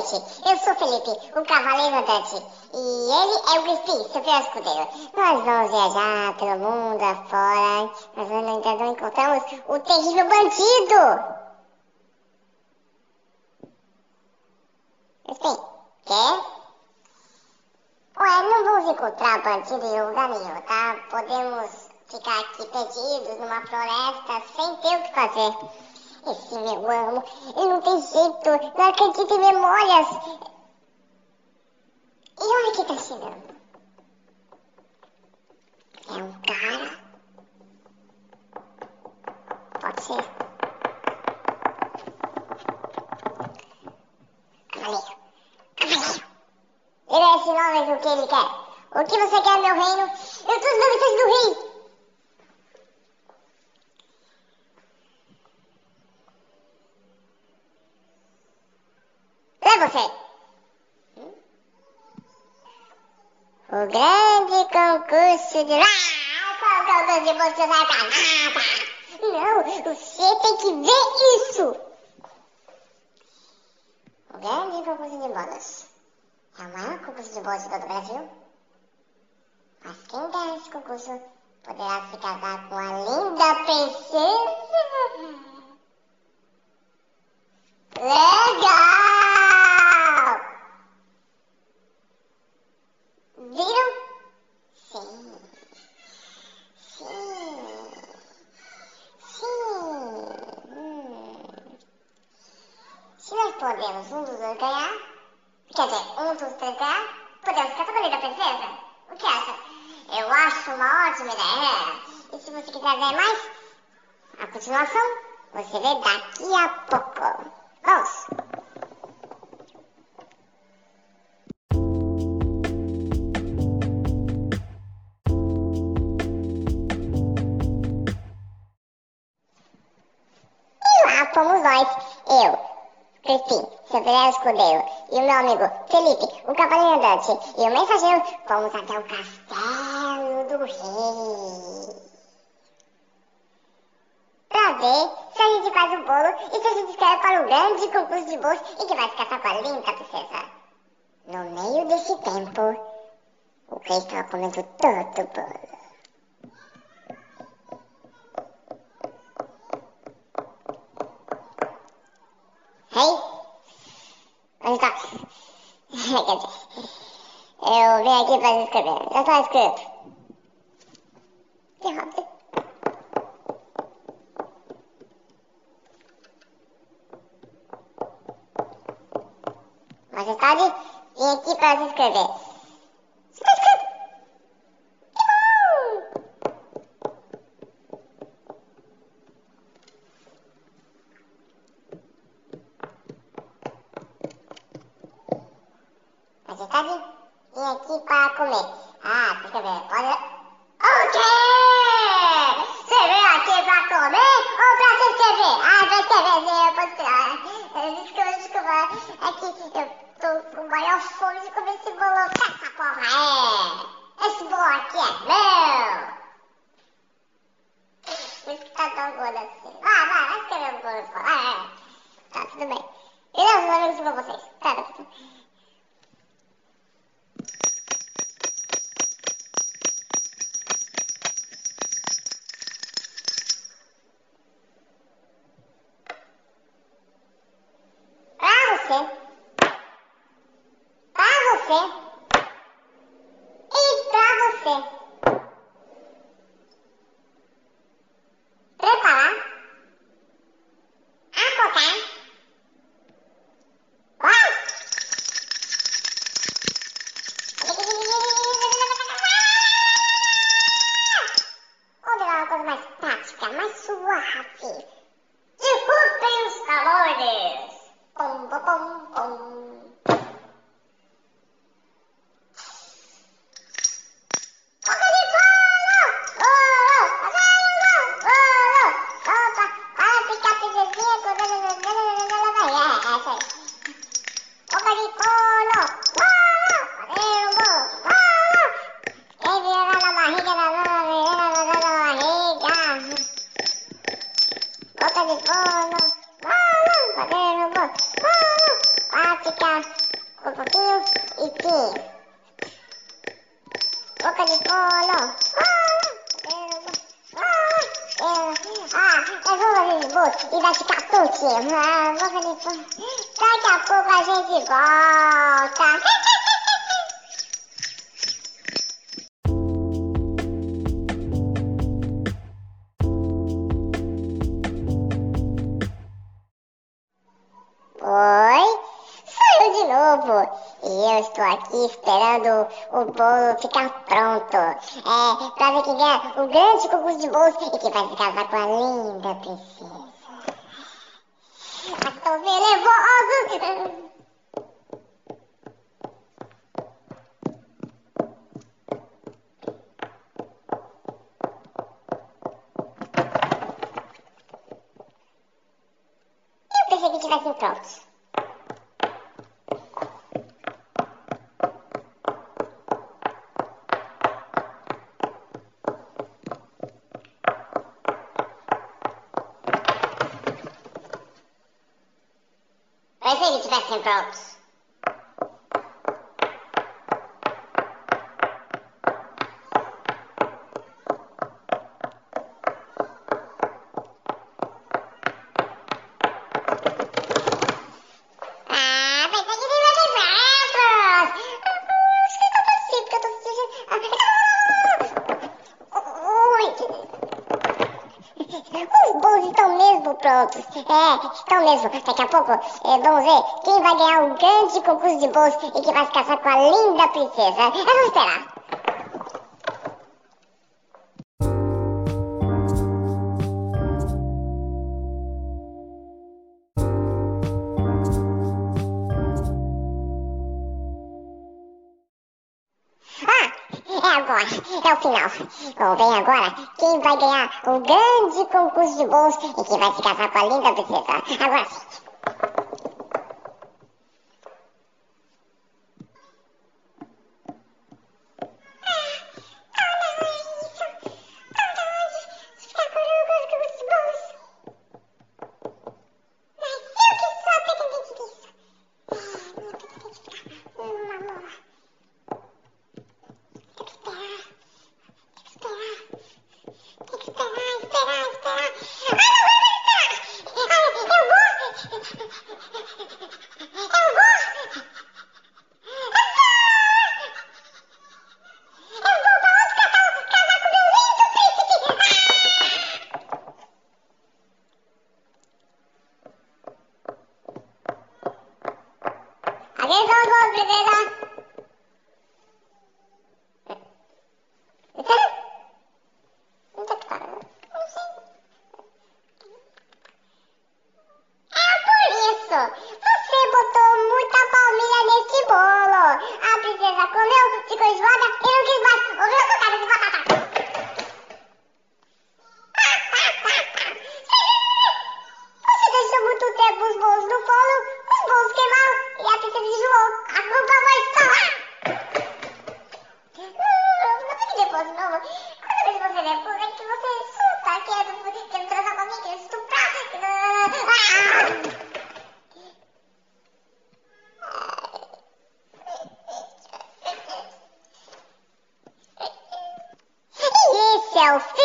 gente, eu sou Felipe, o Cavaleiro Andante, e ele é o Crispim, seu fiel escudeiro. Nós vamos viajar pelo mundo afora, mas ainda não encontramos o terrível bandido. Crispim, quer? Ué, não vamos encontrar bandido em lugar nenhum, tá? Podemos ficar aqui perdidos numa floresta sem ter o que fazer. Esse meu amo, ele não tem jeito, não acredita em memórias. E olha que tá chegando. É um cara. Pode ser. Cavaleiro. Cavaleiro. Ele é esse nome do que ele quer. O que você quer, meu reino? Eu trouxe uma mensagem do rei. você? O grande concurso de... Ah, concurso de você vai pra nada? Não, você tem que ver isso. O grande concurso de bolas. É o maior concurso de bolas de todo o Brasil. Mas quem ganhar esse concurso poderá se casar com a linda princesa. Legal! Viram? Sim. Sim. Sim. Hum. Se nós podemos um dos dois ganhar, quer dizer, um dos três ganhar, podemos ficar da princesa? O que acha? Eu acho uma ótima ideia. E se você quiser ver mais, a continuação, você vê daqui a pouco. Vamos! Crispim, seu velho escudeiro, e o meu amigo Felipe, o cavaleiro andante, e o mensageiro, fomos até o castelo do rei. Pra ver se a gente faz o bolo e se a gente escreve para o grande concurso de bolos e que vai ficar a linda princesa. No meio desse tempo, o estava comendo todo o bolo. Rei? Onde tá? Quer dizer, eu vim aqui pra escrever. Já tá escrito. Que rápido. Majestade, vim aqui pra escrever. Majestade, vim aqui para comer. Ah, fica bem, pode... O quê? Você veio aqui para comer ou para se inscrever? Ah, para escrever, sim, eu posso escrever. Desculpa, desculpa, é que eu tô com maior fome de comer esse bolo. Essa porra é? Esse bolo aqui é meu. Isso tá tão gordo assim. Vai, vai, vai escrever o bolo. Vai, vai. Tá, tudo bem. E não, os amigos pra vocês. Tá, tá, tudo bem. você. Pra você. E pra você. Preparar. Acotar. Vai! Onde é uma coisa mais prática, mais suave. Desculpem os calores. Bom, bom, bom, bom. Bota de cono. Bota de cono. Bota de cono. Bota de cono. e que boca de polo. Ah, eu vou fazer esboço e vai ficar prontinho. Ah, boca de polo. Daqui a pouco a gente volta. E eu estou aqui esperando o bolo ficar pronto. É, pra ver quem ganha o grande concurso de bolos e que vai se casar com a linda princesa. Estou bem nervoso. Eu pensei que tivessem prontos. Pensei que tivessem prontos. Ah, pensei que tivessem prontos. Acho que tá parecido, porque eu tô sentindo... Ui. Os bolos estão prontos. É, estão mesmo. Daqui a pouco é, vamos ver quem vai ganhar o grande concurso de bolos e que vai se casar com a linda princesa. É, vamos esperar. É o final. Bom, vem agora quem vai ganhar o grande concurso de bolos e quem vai se casar com a linda princesa. Agora sim. Atenção, boa princesa! Onde é que tá? Não sei. É por isso! Você botou muita palmilha nesse bolo! A princesa comeu, ficou enjoada e não quis mais! E